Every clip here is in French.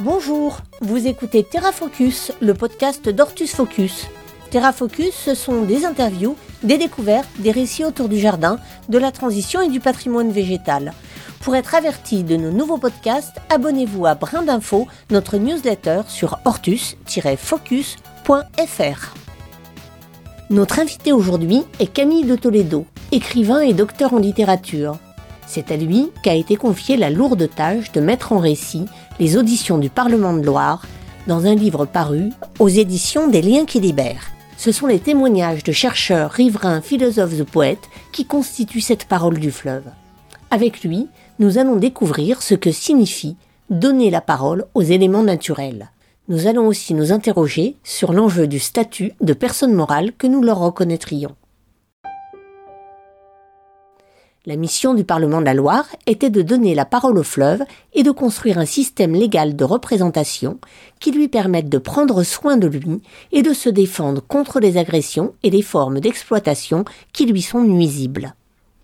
Bonjour, vous écoutez Terra Focus, le podcast d'Ortus Focus. Terra Focus, ce sont des interviews, des découvertes, des récits autour du jardin, de la transition et du patrimoine végétal. Pour être averti de nos nouveaux podcasts, abonnez-vous à Brin d'Info, notre newsletter sur ortus-focus.fr. Notre invité aujourd'hui est Camille de Toledo, écrivain et docteur en littérature. C'est à lui qu'a été confiée la lourde tâche de mettre en récit les auditions du Parlement de Loire dans un livre paru aux éditions des Liens qui libèrent. Ce sont les témoignages de chercheurs, riverains, philosophes ou poètes qui constituent cette parole du fleuve. Avec lui, nous allons découvrir ce que signifie donner la parole aux éléments naturels. Nous allons aussi nous interroger sur l'enjeu du statut de personne morale que nous leur reconnaîtrions. La mission du Parlement de la Loire était de donner la parole au fleuve et de construire un système légal de représentation qui lui permette de prendre soin de lui et de se défendre contre les agressions et les formes d'exploitation qui lui sont nuisibles.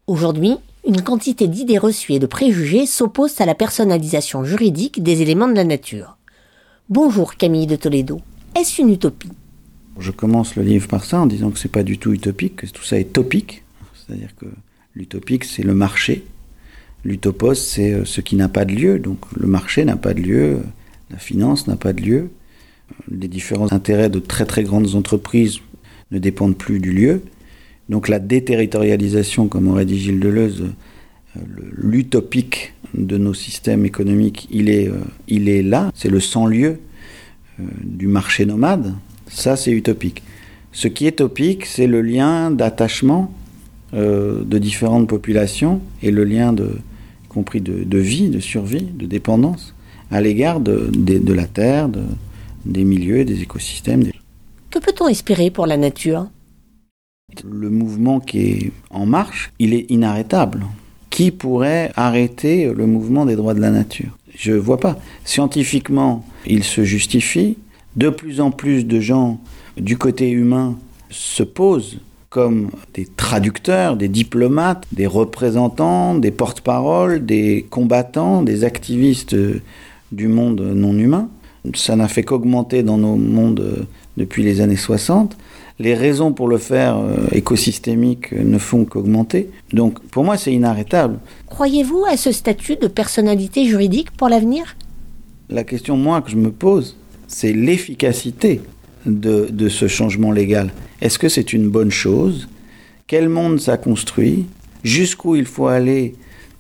Aujourd'hui, une quantité d'idées reçues et de préjugés s'opposent à la personnalisation juridique des éléments de la nature. Bonjour Camille de Toledo. Est-ce une utopie? Je commence le livre par ça en disant que c'est pas du tout utopique, que tout ça est topique. C'est-à-dire que L'utopique, c'est le marché. L'utopos, c'est euh, ce qui n'a pas de lieu. Donc le marché n'a pas de lieu, la finance n'a pas de lieu. Les différents intérêts de très très grandes entreprises ne dépendent plus du lieu. Donc la déterritorialisation, comme aurait dit Gilles Deleuze, euh, l'utopique de nos systèmes économiques, il est, euh, il est là. C'est le sans-lieu du marché nomade. Ça, c'est utopique. Ce qui est topique, c'est le lien d'attachement euh, de différentes populations et le lien, de, y compris de, vie, de survie, de dépendance, à l'égard de, la Terre, des milieux, des écosystèmes. Que peut-on espérer pour la nature? Le mouvement qui est en marche, il est inarrêtable. Qui pourrait arrêter le mouvement des droits de la nature Je ne vois pas. Scientifiquement, il se justifie. De plus en plus de gens du côté humain se posent comme des traducteurs, des diplomates, des représentants, des porte-paroles, des combattants, des activistes du monde non humain. Ça n'a fait qu'augmenter dans nos mondes depuis les années 60. Les raisons pour le faire euh, écosystémique ne font qu'augmenter. Donc pour moi, c'est inarrêtable. Croyez-vous à ce statut de personnalité juridique pour l'avenir? La question, moi, que je me pose, c'est l'efficacité de, ce changement légal. Est-ce que c'est une bonne chose? Quel monde ça construit? Jusqu'où il faut aller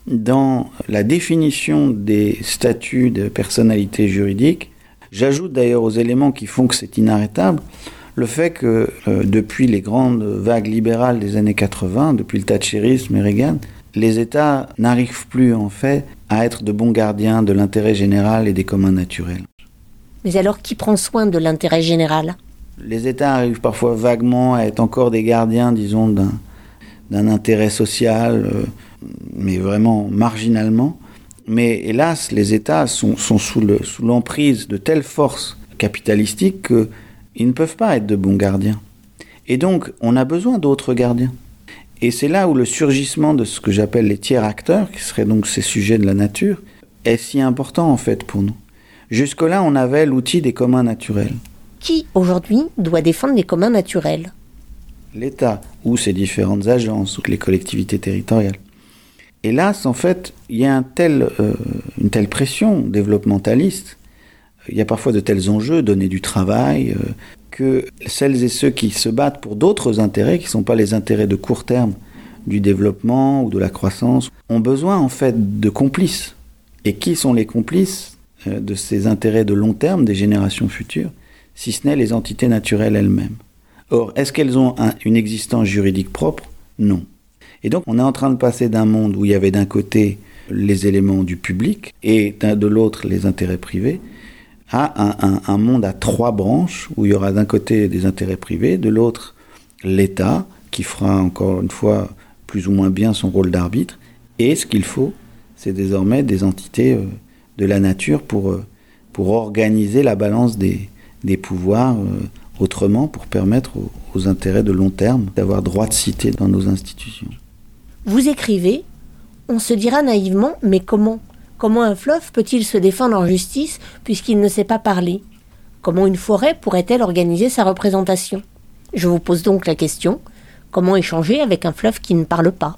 dans la définition des statuts de personnalité juridique? J'ajoute d'ailleurs aux éléments qui font que c'est inarrêtable le fait que euh, depuis les grandes vagues libérales des années 80, depuis le Thatcherisme et Reagan, les États n'arrivent plus en fait à être de bons gardiens de l'intérêt général et des communs naturels. Mais alors qui prend soin de l'intérêt général? Les États arrivent parfois vaguement à être encore des gardiens, disons, d'un intérêt social, euh, mais vraiment marginalement. Mais hélas, les États sont, sont sous l'emprise sous de telles forces capitalistiques qu'ils ne peuvent pas être de bons gardiens. Et donc, on a besoin d'autres gardiens. Et c'est là où le surgissement de ce que j'appelle les tiers acteurs, qui seraient donc ces sujets de la nature, est si important en fait pour nous. Jusque-là, on avait l'outil des communs naturels. Qui, aujourd'hui, doit défendre les communs naturels? L'État, ou ses différentes agences, ou les collectivités territoriales. Hélas, en fait, il y a euh, une telle pression développementaliste, il y a parfois de tels enjeux, donner du travail, euh, que celles et ceux qui se battent pour d'autres intérêts, qui ne sont pas les intérêts de court terme du développement ou de la croissance, ont besoin en fait de complices. Et qui sont les complices euh, de ces intérêts de long terme des générations futures, si ce n'est les entités naturelles elles-mêmes? Or, est-ce qu'elles ont une existence juridique propre? Non. Et donc, on est en train de passer d'un monde où il y avait d'un côté les éléments du public et de l'autre les intérêts privés, à un, monde à trois branches où il y aura d'un côté des intérêts privés, de l'autre l'État, qui fera encore une fois plus ou moins bien son rôle d'arbitre, et ce qu'il faut, c'est désormais des entités euh, de la nature pour, euh, pour organiser la balance des, pouvoirs euh, autrement pour permettre aux, intérêts de long terme d'avoir droit de cité dans nos institutions. Vous écrivez, on se dira naïvement, mais comment? Comment un fleuve peut-il se défendre en justice puisqu'il ne sait pas parler? Comment une forêt pourrait-elle organiser sa représentation? Je vous pose donc la question, comment échanger avec un fleuve qui ne parle pas?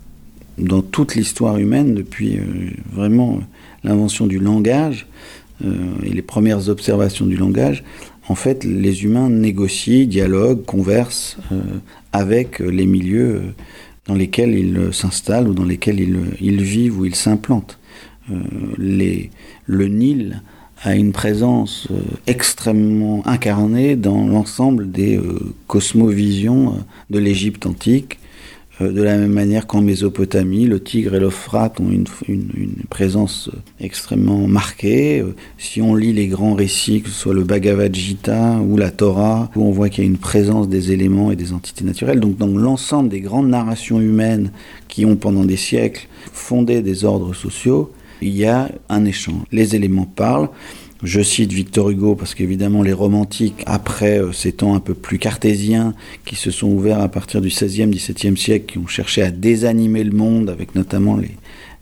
Dans toute l'histoire humaine, depuis euh, vraiment l'invention du langage euh, et les premières observations du langage, en fait, les humains négocient, dialoguent, conversent euh, avec les milieux dans lesquels ils s'installent ou dans lesquels ils, vivent ou ils s'implantent. Le Nil a une présence extrêmement incarnée dans l'ensemble des cosmovisions de l'Égypte antique, euh, de la même manière qu'en Mésopotamie, le Tigre et l'Euphrate ont une, présence euh, extrêmement marquée. Euh, si on lit les grands récits, que ce soit le Bhagavad Gita ou la Torah, où on voit qu'il y a une présence des éléments et des entités naturelles. Donc dans l'ensemble des grandes narrations humaines qui ont pendant des siècles fondé des ordres sociaux, il y a un échange. Les éléments parlent. Je cite Victor Hugo parce qu'évidemment les romantiques, après euh, ces temps un peu plus cartésiens qui se sont ouverts à partir du XVIe, XVIIe siècle, qui ont cherché à désanimer le monde avec notamment les,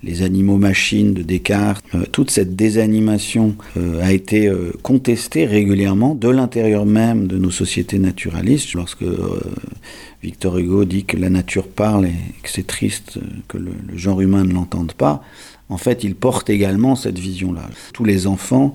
les animaux machines de Descartes, euh, toute cette désanimation euh, a été contestée régulièrement de l'intérieur même de nos sociétés naturalistes. Lorsque Victor Hugo dit que la nature parle et que c'est triste que le genre humain ne l'entende pas, en fait, ils portent également cette vision-là. Tous les enfants,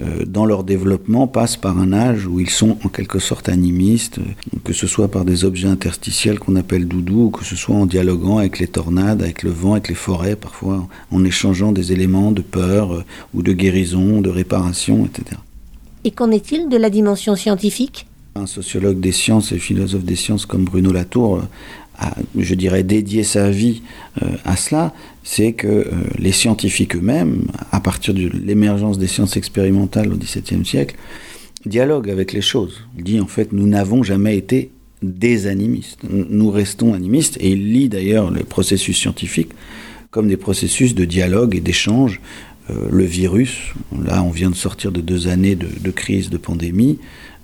euh, dans leur développement, passent par un âge où ils sont en quelque sorte animistes, euh, que ce soit par des objets interstitiels qu'on appelle doudou, ou que ce soit en dialoguant avec les tornades, avec le vent, avec les forêts, parfois en échangeant des éléments de peur euh, ou de guérison, de réparation, etc. Et qu'en est-il de la dimension scientifique? Un sociologue des sciences et philosophe des sciences comme Bruno Latour je dirais, dédier sa vie euh, à cela, c'est que euh, les scientifiques eux-mêmes, à partir de l'émergence des sciences expérimentales au XVIIe siècle, dialoguent avec les choses. Il dit en fait, nous n'avons jamais été des animistes. Nous restons animistes, et il lit d'ailleurs le processus scientifique comme des processus de dialogue et d'échange. Euh, le virus, là on vient de sortir de deux années de, de crise, de pandémie,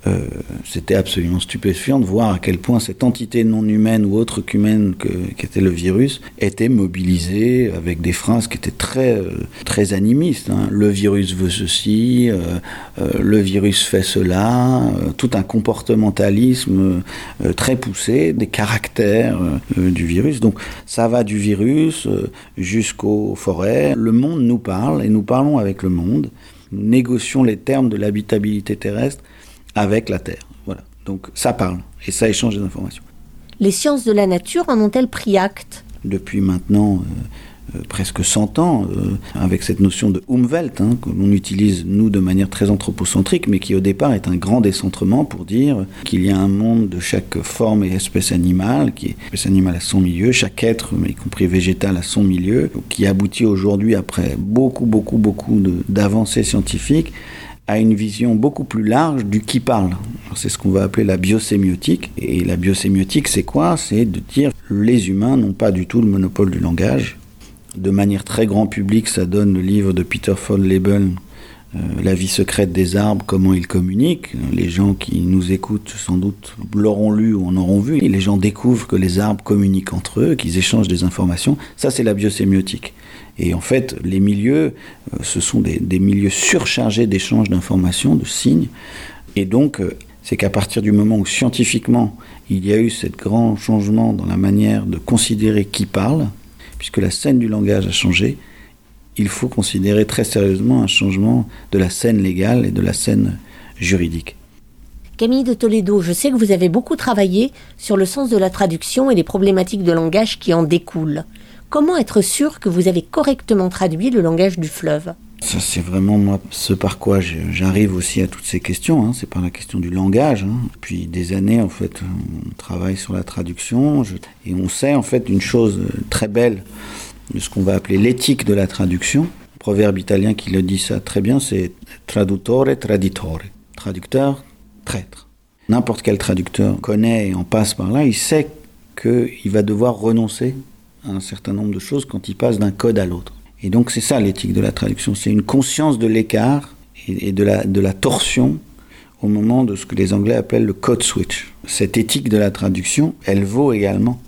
euh, c'était absolument stupéfiant de voir à quel point cette entité non humaine ou autre qu'humaine qu'était le virus était mobilisée avec des phrases qui étaient très, euh, très animistes. Hein. Le virus veut ceci, euh, le virus fait cela, tout un comportementalisme très poussé, des caractères du virus. Donc ça va du virus jusqu'aux forêts. Le monde nous parle et nous parlons avec le monde. Négocions les termes de l'habitabilité terrestre avec la Terre. Voilà. Donc ça parle et ça échange des informations. Les sciences de la nature en ont-elles pris acte? Depuis maintenant euh, euh, presque 100 ans, euh, avec cette notion de Umwelt, hein, que l'on utilise nous de manière très anthropocentrique, mais qui au départ est un grand décentrement pour dire qu'il y a un monde de chaque forme et espèce animale, qui est espèce animale à son milieu, chaque être, y compris végétal, à son milieu, qui aboutit aujourd'hui, après beaucoup, beaucoup, beaucoup d'avancées scientifiques, à une vision beaucoup plus large du qui parle. C'est ce qu'on va appeler la biosémiotique. Et la biosémiotique, c'est quoi? C'est de dire les humains n'ont pas du tout le monopole du langage. De manière très grand public, ça donne le livre de Peter von Lebel, euh, La vie secrète des arbres, comment ils communiquent. Les gens qui nous écoutent, sans doute, l'auront lu ou en auront vu. Les gens découvrent que les arbres communiquent entre eux, qu'ils échangent des informations. Ça, c'est la biosémiotique. Et en fait, les milieux, euh, ce sont des, milieux surchargés d'échanges d'informations, de signes. Et donc, euh, c'est qu'à partir du moment où scientifiquement, il y a eu ce grand changement dans la manière de considérer qui parle, puisque la scène du langage a changé, il faut considérer très sérieusement un changement de la scène légale et de la scène juridique. Camille de Toledo, je sais que vous avez beaucoup travaillé sur le sens de la traduction et les problématiques de langage qui en découlent. Comment être sûr que vous avez correctement traduit le langage du fleuve? Ça, c'est vraiment moi, ce par quoi j'arrive aussi à toutes ces questions. Hein. C'est par la question du langage. Hein. Depuis des années, en fait, on travaille sur la traduction et on sait en fait une chose très belle de ce qu'on va appeler l'éthique de la traduction. proverbe italien qui le dit ça très bien, c'est traduttore traditore. Traducteur, traître. N'importe quel traducteur connaît et en passe par là, il sait qu'il va devoir renoncer un certain nombre de choses quand il passe d'un code à l'autre. Et donc c'est ça l'éthique de la traduction, c'est une conscience de l'écart et de la, de la torsion au moment de ce que les Anglais appellent le code switch. Cette éthique de la traduction, elle vaut également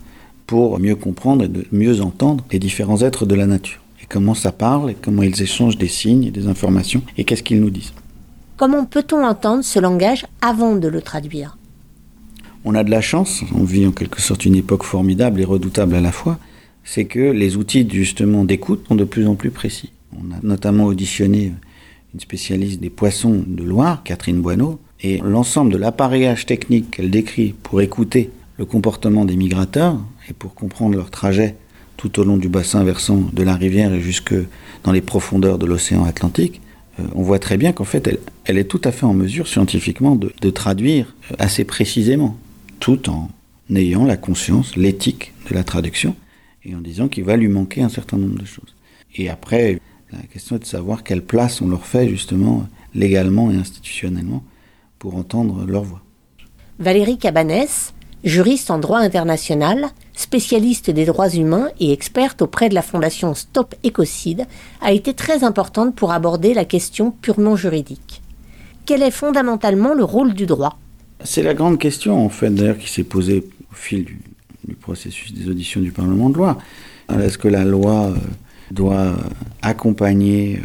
pour mieux comprendre et de mieux entendre les différents êtres de la nature. Et comment ça parle, et comment ils échangent des signes et des informations, et qu'est-ce qu'ils nous disent. Comment peut-on entendre ce langage avant de le traduire? On a de la chance, on vit en quelque sorte une époque formidable et redoutable à la fois, c'est que les outils justement d'écoute sont de plus en plus précis. On a notamment auditionné une spécialiste des poissons de Loire, Catherine Boineau, et l'ensemble de l'appareillage technique qu'elle décrit pour écouter le comportement des migrateurs et pour comprendre leur trajet tout au long du bassin versant de la rivière et jusque dans les profondeurs de l'océan Atlantique, euh, on voit très bien qu'en fait, elle, est tout à fait en mesure scientifiquement de, de traduire assez précisément, tout en ayant la conscience, l'éthique de la traduction, et en disant qu'il va lui manquer un certain nombre de choses. Et après, la question est de savoir quelle place on leur fait justement légalement et institutionnellement pour entendre leur voix. Valérie Cabanès, juriste en droit international, spécialiste des droits humains et experte auprès de la fondation Stop Écocide, a été très importante pour aborder la question purement juridique. Quel est fondamentalement le rôle du droit? C'est la grande question en fait d'ailleurs qui s'est posée au fil du, processus des auditions du Parlement de loi. Est-ce que la loi euh, doit accompagner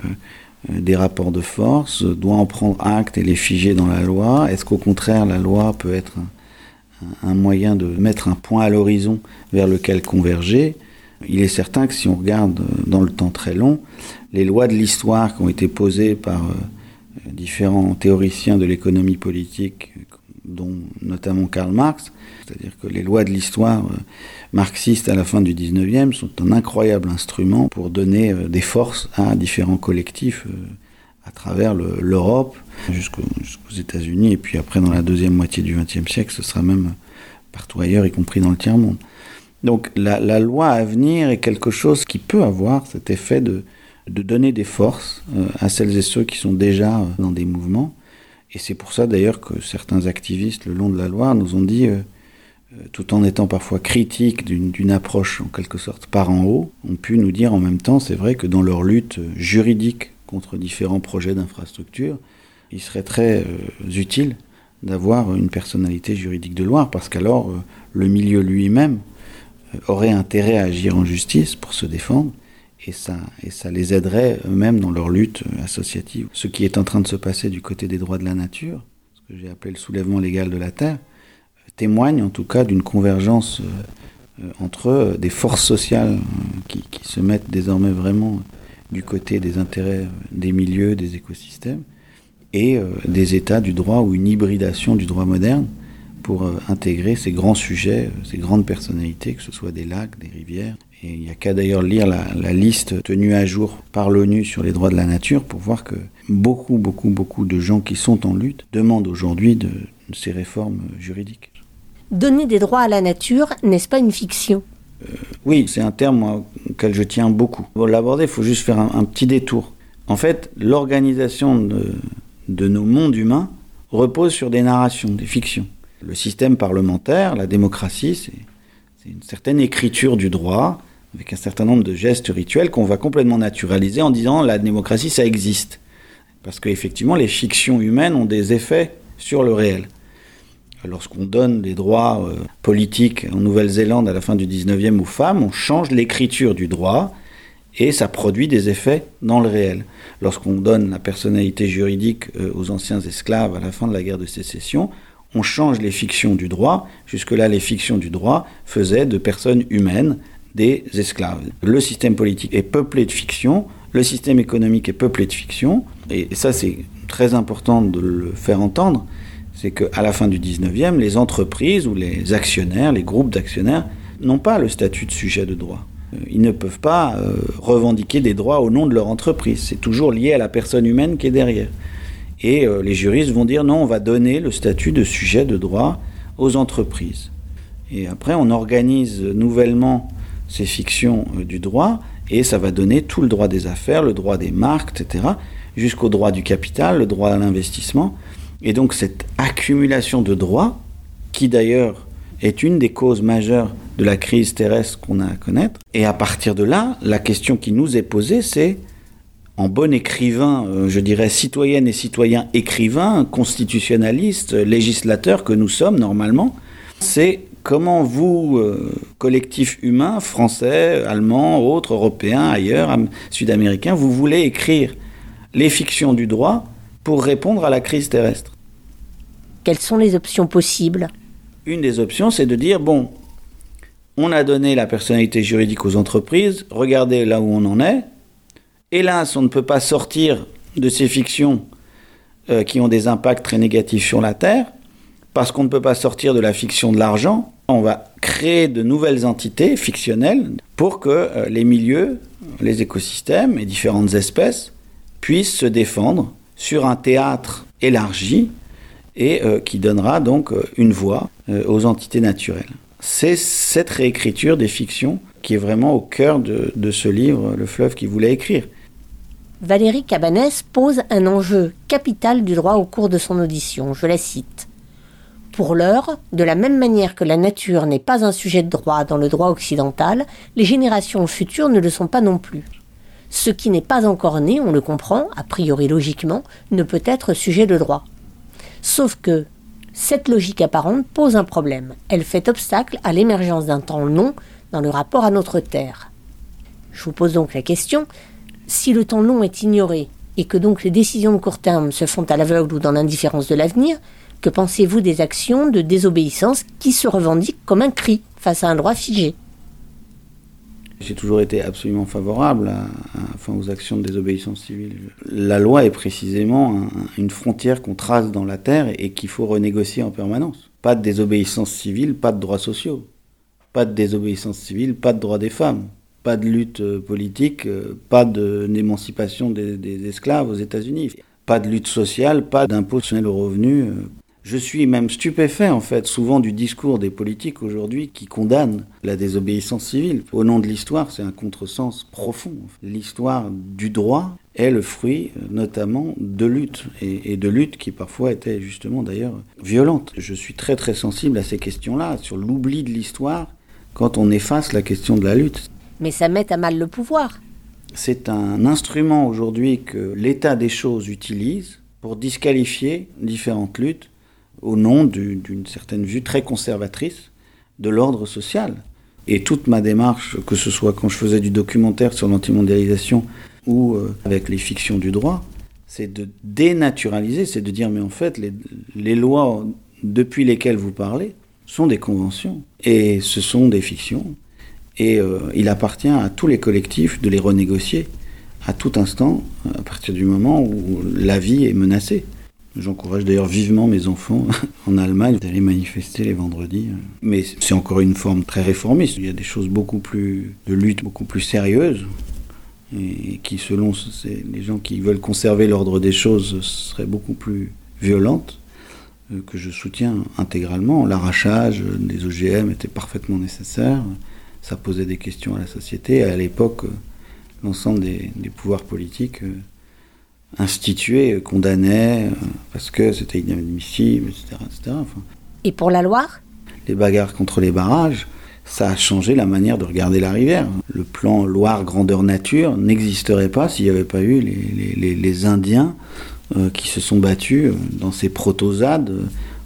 euh, des rapports de force, doit en prendre acte et les figer dans la loi? Est-ce qu'au contraire la loi peut être un moyen de mettre un point à l'horizon vers lequel converger? Il est certain que si on regarde dans le temps très long, les lois de l'histoire qui ont été posées par euh, différents théoriciens de l'économie politique, dont notamment Karl Marx, c'est-à-dire que les lois de l'histoire euh, marxistes à la fin du 19e sont un incroyable instrument pour donner euh, des forces à différents collectifs à travers l'Europe jusqu'aux États-Unis et puis après dans la deuxième moitié du XXe siècle, ce sera même partout ailleurs, y compris dans le tiers-monde. Donc la, loi à venir est quelque chose qui peut avoir cet effet de, donner des forces euh, à celles et ceux qui sont déjà euh, dans des mouvements. Et c'est pour ça d'ailleurs que certains activistes le long de la loi nous ont dit, euh, tout en étant parfois critiques d'une approche en quelque sorte par en haut, ont pu nous dire en même temps, c'est vrai que dans leur lutte juridique contre différents projets d'infrastructure, il serait très euh, utile d'avoir une personnalité juridique de Loire, parce qu'alors euh, le milieu lui-même euh, aurait intérêt à agir en justice pour se défendre, et ça, les aiderait eux-mêmes dans leur lutte associative. Ce qui est en train de se passer du côté des droits de la nature, ce que j'ai appelé le soulèvement légal de la terre, témoigne en tout cas d'une convergence entre des forces sociales qui, se mettent désormais vraiment du côté des intérêts des milieux, des écosystèmes, et euh, des États du droit ou une hybridation du droit moderne pour euh, intégrer ces grands sujets, ces grandes personnalités, que ce soit des lacs, des rivières. Et il n'y a qu'à d'ailleurs lire la, la, liste tenue à jour par l'ONU sur les droits de la nature pour voir que beaucoup, beaucoup, beaucoup de gens qui sont en lutte demandent aujourd'hui de, de ces réformes juridiques. Donner des droits à la nature, n'est-ce pas une fiction? Euh, oui, c'est un terme auquel je tiens beaucoup. Pour l'aborder, il faut juste faire un, petit détour. En fait, l'organisation de, de nos mondes humains repose sur des narrations, des fictions. Le système parlementaire, la démocratie, c'est une certaine écriture du droit, avec un certain nombre de gestes rituels qu'on va complètement naturaliser en disant la démocratie, ça existe. Parce qu'effectivement, les fictions humaines ont des effets sur le réel lorsqu'on donne des droits euh, politiques en Nouvelle-Zélande à la fin du 19e aux femmes, on change l'écriture du droit et ça produit des effets dans le réel. Lorsqu'on donne la personnalité juridique euh, aux anciens esclaves à la fin de la guerre de sécession, on change les fictions du droit. Jusque-là, les fictions du droit faisaient de personnes humaines des esclaves. Le système politique est peuplé de fictions, le système économique est peuplé de fictions, et ça c'est très important de le faire entendre, c'est qu'à la fin du 19e, les entreprises ou les actionnaires, les groupes d'actionnaires, n'ont pas le statut de sujet de droit. Euh, ils ne peuvent pas euh, revendiquer des droits au nom de leur entreprise. C'est toujours lié à la personne humaine qui est derrière. Et euh, les juristes vont dire non, on va donner le statut de sujet de droit aux entreprises. Et après, on organise nouvellement ces fictions du droit et ça va donner tout le droit des affaires, le droit des marques, etc., jusqu'au droit du capital, le droit à l'investissement. Et donc cette accumulation de droits, qui d'ailleurs est une des causes majeures de la crise terrestre qu'on a à connaître, et à partir de là, la question qui nous est posée, c'est en bon écrivain, euh, je dirais citoyenne et citoyen écrivain, constitutionnaliste, législateur que nous sommes normalement, c'est comment vous, euh, collectif humain, français, allemand, autres, européens, ailleurs, sud-américains, vous voulez écrire les fictions du droit pour répondre à la crise terrestre? Quelles sont les options possibles? Une des options, c'est de dire, bon, on a donné la personnalité juridique aux entreprises, regardez là où on en est. Hélas, on ne peut pas sortir de ces fictions euh, qui ont des impacts très négatifs sur la Terre, parce qu'on ne peut pas sortir de la fiction de l'argent. On va créer de nouvelles entités fictionnelles pour que euh, les milieux, les écosystèmes et différentes espèces puissent se défendre sur un théâtre élargi et euh, qui donnera donc une voix aux entités naturelles c'est cette réécriture des fictions qui est vraiment au cœur de, ce livre, Le fleuve qui voulait écrire. Valérie Cabanès pose un enjeu capital du droit au cours de son audition. Je la cite. Pour l'heure, de la même manière que la nature n'est pas un sujet de droit dans le droit occidental, les générations futures ne le sont pas non plus. Ce qui n'est pas encore né, on le comprend, a priori logiquement, ne peut être sujet de droit. Sauf que, cette logique apparente pose un problème. Elle fait obstacle à l'émergence d'un temps long dans le rapport à notre Terre. Je vous pose donc la question, si le temps long est ignoré et que donc les décisions de court terme se font à l'aveugle ou dans l'indifférence de l'avenir, que pensez-vous des actions de désobéissance qui se revendiquent comme un cri face à un droit figé? J'ai toujours été absolument favorable aux actions de désobéissance civile. La loi est précisément une frontière qu'on trace dans la terre et qu'il faut renégocier en permanence. Pas de désobéissance civile, pas de droits sociaux. Pas de désobéissance civile, pas de droits des femmes. Pas de lutte euh, politique, euh, pas d'émancipation des, esclaves aux États-Unis. Pas de lutte sociale, pas d'impôt sur le revenu, euh, je suis même stupéfait, en fait, souvent du discours des politiques aujourd'hui qui condamnent la désobéissance civile. Au nom de l'histoire, c'est un contresens profond. L'histoire du droit est le fruit, notamment, de luttes, et, de luttes qui parfois étaient justement d'ailleurs violentes. Je suis très très sensible à ces questions-là, sur l'oubli de l'histoire, quand on efface la question de la lutte. Mais ça met à mal le pouvoir. C'est un instrument aujourd'hui que l'état des choses utilise pour disqualifier différentes luttes au nom d'une certaine vue très conservatrice de l'ordre social. Et toute ma démarche, que ce soit quand je faisais du documentaire sur l'antimondialisation ou euh, avec les fictions du droit, c'est de dénaturaliser, c'est de dire mais en fait les, lois depuis lesquelles vous parlez sont des conventions et ce sont des fictions et euh, il appartient à tous les collectifs de les renégocier à tout instant à partir du moment où la vie est menacée. J'encourage d'ailleurs vivement mes enfants en Allemagne d'aller manifester les vendredis. Mais c'est encore une forme très réformiste. Il y a des choses beaucoup plus de lutte, beaucoup plus sérieuses, et qui, selon les gens qui veulent conserver l'ordre des choses, seraient beaucoup plus violentes, euh, que je soutiens intégralement. L'arrachage des OGM était parfaitement nécessaire. Ça posait des questions à la société. À l'époque, l'ensemble des, des pouvoirs politiques euh, institué, condamnait, euh, parce que c'était inadmissible, etc. etc. Et pour la Loire? Les bagarres contre les barrages, ça a changé la manière de regarder la rivière. Le plan Loire grandeur nature n'existerait pas s'il n'y avait pas eu les, les, Indiens euh, qui se sont battus euh, dans ces protosades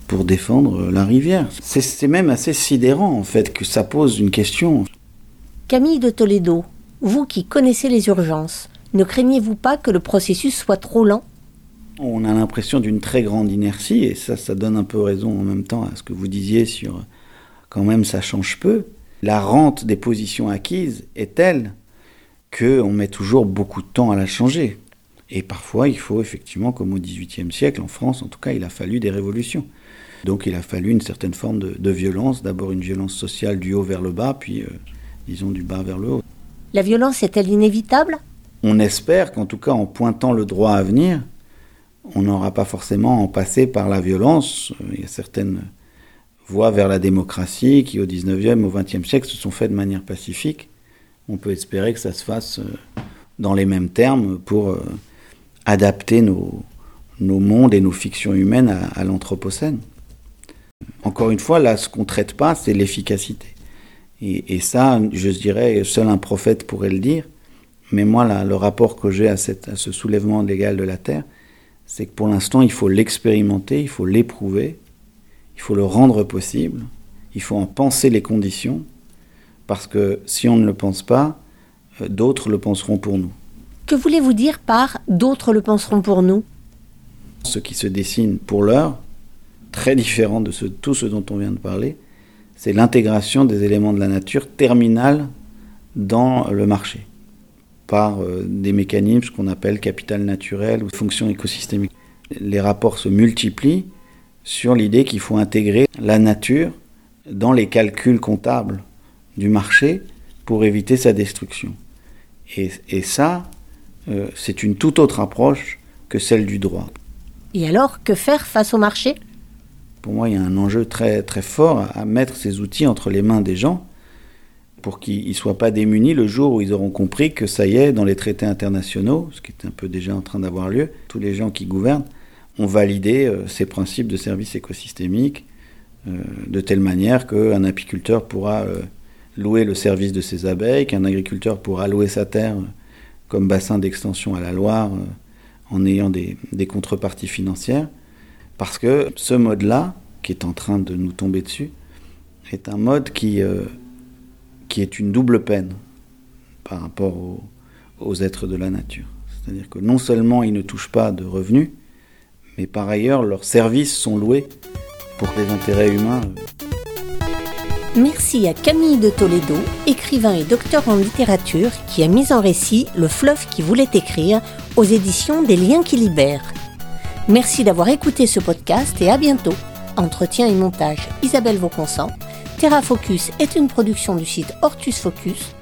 pour défendre la rivière. C'est même assez sidérant en fait que ça pose une question. Camille de Toledo, vous qui connaissez les urgences, ne craignez-vous pas que le processus soit trop lent? On a l'impression d'une très grande inertie, et ça, ça donne un peu raison en même temps à ce que vous disiez sur quand même ça change peu. La rente des positions acquises est telle qu'on met toujours beaucoup de temps à la changer. Et parfois, il faut effectivement, comme au XVIIIe siècle, en France en tout cas, il a fallu des révolutions. Donc il a fallu une certaine forme de, violence, d'abord une violence sociale du haut vers le bas, puis euh, disons du bas vers le haut. La violence est-elle inévitable? On espère qu'en tout cas en pointant le droit à venir, on n'aura pas forcément en passer par la violence. Il y a certaines voies vers la démocratie qui au 19e, au 20e siècle se sont faites de manière pacifique. On peut espérer que ça se fasse euh, dans les mêmes termes pour euh, adapter nos, mondes et nos fictions humaines à, l'Anthropocène. Encore une fois, là, ce qu'on ne traite pas, c'est l'efficacité. Et, ça, je dirais, seul un prophète pourrait le dire Mais moi, le rapport que j'ai à, à ce soulèvement légal de la Terre, c'est que pour l'instant, il faut l'expérimenter, il faut l'éprouver, il faut le rendre possible, il faut en penser les conditions, parce que si on ne le pense pas, euh, d'autres le penseront pour nous. Que voulez-vous dire par d'autres le penseront pour nous Ce qui se dessine pour l'heure, très différent de tout ce dont on vient de parler, c'est l'intégration des éléments de la nature terminale dans le marché par euh, des mécanismes qu'on appelle capital naturel ou fonction écosystémique. Les rapports se multiplient sur l'idée qu'il faut intégrer la nature dans les calculs comptables du marché pour éviter sa destruction. Et, ça, euh, c'est une toute autre approche que celle du droit. Et alors, que faire face au marché? Pour moi, il y a un enjeu très, très fort à mettre ces outils entre les mains des gens pour qu'ils ne soient pas démunis le jour où ils auront compris que ça y est, dans les traités internationaux, ce qui est un peu déjà en train d'avoir lieu, tous les gens qui gouvernent ont validé euh, ces principes de service écosystémique euh, de telle manière qu'un apiculteur pourra louer le service de ses abeilles, qu'un agriculteur pourra louer sa terre comme bassin d'extension à la Loire euh, en ayant des, contreparties financières, parce que ce mode-là, qui est en train de nous tomber dessus, est un mode qui, euh, qui est une double peine par rapport aux, aux êtres de la nature. C'est-à-dire que non seulement ils ne touchent pas de revenus, mais par ailleurs leurs services sont loués pour des intérêts humains. Merci à Camille de Toledo, écrivain et docteur en littérature, qui a mis en récit Le fleuve qui voulait écrire aux éditions des Liens qui libèrent. Merci d'avoir écouté ce podcast et à bientôt. Entretien et montage Isabelle Vauconsant. Terra Focus est une production du site Hortus Focus